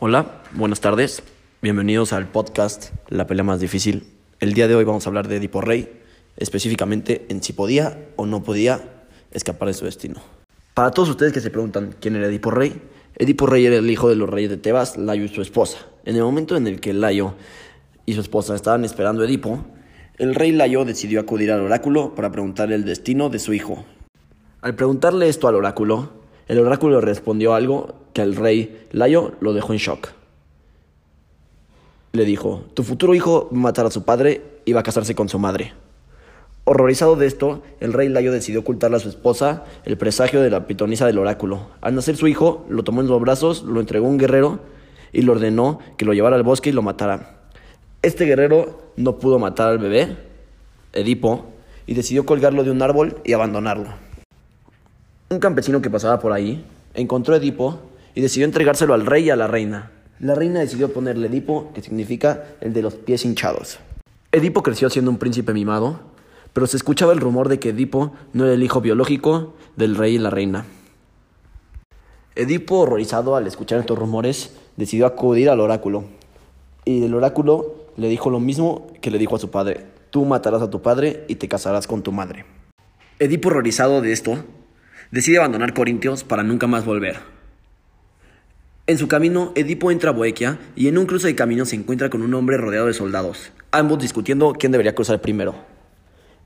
Hola, buenas tardes. Bienvenidos al podcast La pelea más difícil. El día de hoy vamos a hablar de Edipo Rey, específicamente en si podía o no podía escapar de su destino. Para todos ustedes que se preguntan quién era Edipo Rey, Edipo Rey era el hijo de los reyes de Tebas, Layo y su esposa. En el momento en el que Layo y su esposa estaban esperando a Edipo, el rey Layo decidió acudir al oráculo para preguntarle el destino de su hijo. Al preguntarle esto al oráculo, el oráculo respondió algo que al rey Layo lo dejó en shock. Le dijo, tu futuro hijo va a matar a su padre y va a casarse con su madre. Horrorizado de esto, el rey Layo decidió ocultarle a su esposa el presagio de la pitonisa del oráculo. Al nacer su hijo, lo tomó en los brazos, lo entregó a un guerrero y le ordenó que lo llevara al bosque y lo matara. Este guerrero no pudo matar al bebé, Edipo, y decidió colgarlo de un árbol y abandonarlo. Un campesino que pasaba por ahí encontró a Edipo y decidió entregárselo al rey y a la reina. La reina decidió ponerle Edipo, que significa el de los pies hinchados. Edipo creció siendo un príncipe mimado, pero se escuchaba el rumor de que Edipo no era el hijo biológico del rey y la reina. Edipo, horrorizado al escuchar estos rumores, decidió acudir al oráculo. Y el oráculo le dijo lo mismo que le dijo a su padre. Tú matarás a tu padre y te casarás con tu madre. Edipo, horrorizado de esto, decide abandonar Corintios para nunca más volver. En su camino, Edipo entra a Boequia y en un cruce de camino se encuentra con un hombre rodeado de soldados, ambos discutiendo quién debería cruzar primero.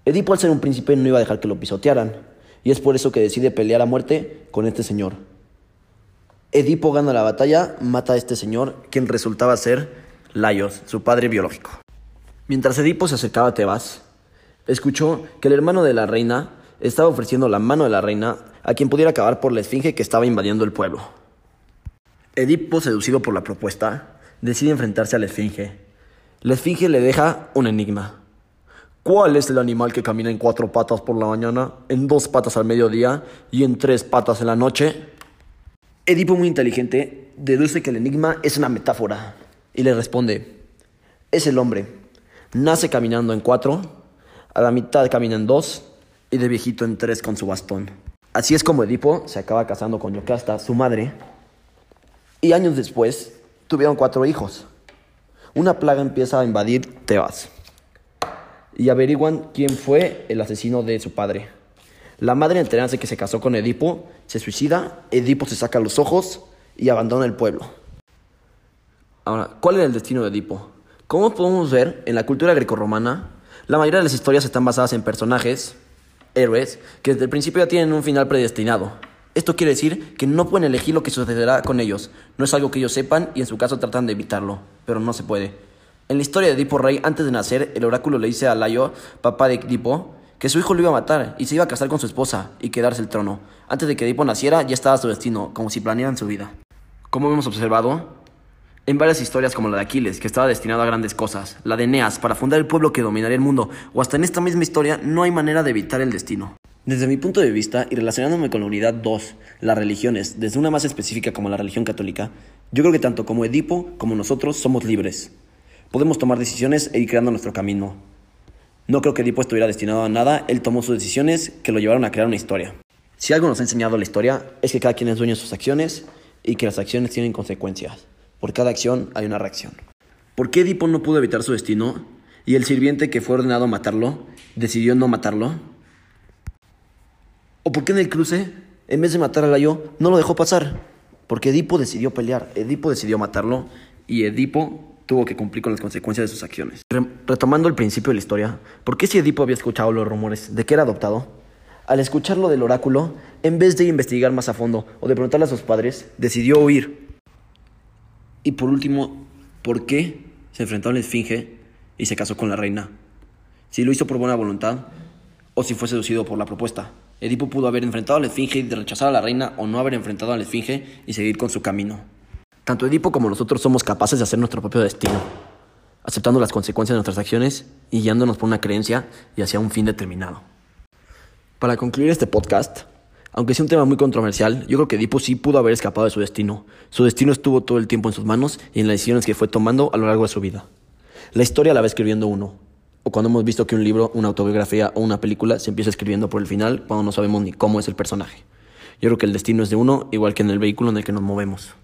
Edipo al ser un príncipe no iba a dejar que lo pisotearan, y es por eso que decide pelear a muerte con este señor. Edipo gana la batalla, mata a este señor, quien resultaba ser Laios, su padre biológico. Mientras Edipo se acercaba a Tebas, escuchó que el hermano de la reina estaba ofreciendo la mano de la reina a quien pudiera acabar por la esfinge que estaba invadiendo el pueblo. Edipo, seducido por la propuesta, decide enfrentarse a la esfinge. La esfinge le deja un enigma. ¿Cuál es el animal que camina en cuatro patas por la mañana, en dos patas al mediodía y en tres patas en la noche? Edipo, muy inteligente, deduce que el enigma es una metáfora y le responde, es el hombre. Nace caminando en cuatro, a la mitad camina en dos y de viejito en tres con su bastón. Así es como Edipo se acaba casando con Yocasta, su madre, y años después tuvieron cuatro hijos. Una plaga empieza a invadir Tebas y averiguan quién fue el asesino de su padre. La madre enterándose que se casó con Edipo, se suicida, Edipo se saca los ojos y abandona el pueblo. Ahora, ¿cuál era el destino de Edipo? Como podemos ver, en la cultura grecorromana, la mayoría de las historias están basadas en personajes, héroes, que desde el principio ya tienen un final predestinado. Esto quiere decir que no pueden elegir lo que sucederá con ellos. No es algo que ellos sepan y en su caso tratan de evitarlo, pero no se puede. En la historia de Edipo Rey, antes de nacer, el oráculo le dice a Layo, papá de Edipo, que su hijo lo iba a matar y se iba a casar con su esposa y quedarse el trono. Antes de que Edipo naciera, ya estaba su destino, como si planearan su vida. Como hemos observado, en varias historias como la de Aquiles, que estaba destinado a grandes cosas, la de Eneas, para fundar el pueblo que dominaría el mundo, o hasta en esta misma historia, no hay manera de evitar el destino. Desde mi punto de vista, y relacionándome con la unidad 2, las religiones, desde una más específica como la religión católica, yo creo que tanto como Edipo como nosotros somos libres. Podemos tomar decisiones e ir creando nuestro camino. No creo que Edipo estuviera destinado a nada, él tomó sus decisiones que lo llevaron a crear una historia. Si algo nos ha enseñado la historia es que cada quien es dueño de sus acciones y que las acciones tienen consecuencias. Por cada acción hay una reacción. ¿Por qué Edipo no pudo evitar su destino y el sirviente que fue ordenado a matarlo decidió no matarlo? ¿O por qué en el cruce, en vez de matar a Layo, no lo dejó pasar? Porque Edipo decidió pelear, Edipo decidió matarlo y Edipo tuvo que cumplir con las consecuencias de sus acciones. retomando el principio de la historia, ¿por qué si Edipo había escuchado los rumores de que era adoptado? Al escuchar lo del oráculo, en vez de investigar más a fondo o de preguntarle a sus padres, decidió huir. Y por último, ¿por qué se enfrentó a la esfinge y se casó con la reina? Si lo hizo por buena voluntad o si fue seducido por la propuesta. Edipo pudo haber enfrentado a la esfinge y rechazar a la reina o no haber enfrentado a la esfinge y seguir con su camino. Tanto Edipo como nosotros somos capaces de hacer nuestro propio destino, aceptando las consecuencias de nuestras acciones y guiándonos por una creencia y hacia un fin determinado. Para concluir este podcast, aunque sea un tema muy controversial, yo creo que Edipo sí pudo haber escapado de su destino. Su destino estuvo todo el tiempo en sus manos y en las decisiones que fue tomando a lo largo de su vida. La historia la va escribiendo uno. O cuando hemos visto que un libro, una autobiografía o una película se empieza escribiendo por el final cuando no sabemos ni cómo es el personaje. Yo creo que el destino es de uno, igual que en el vehículo en el que nos movemos.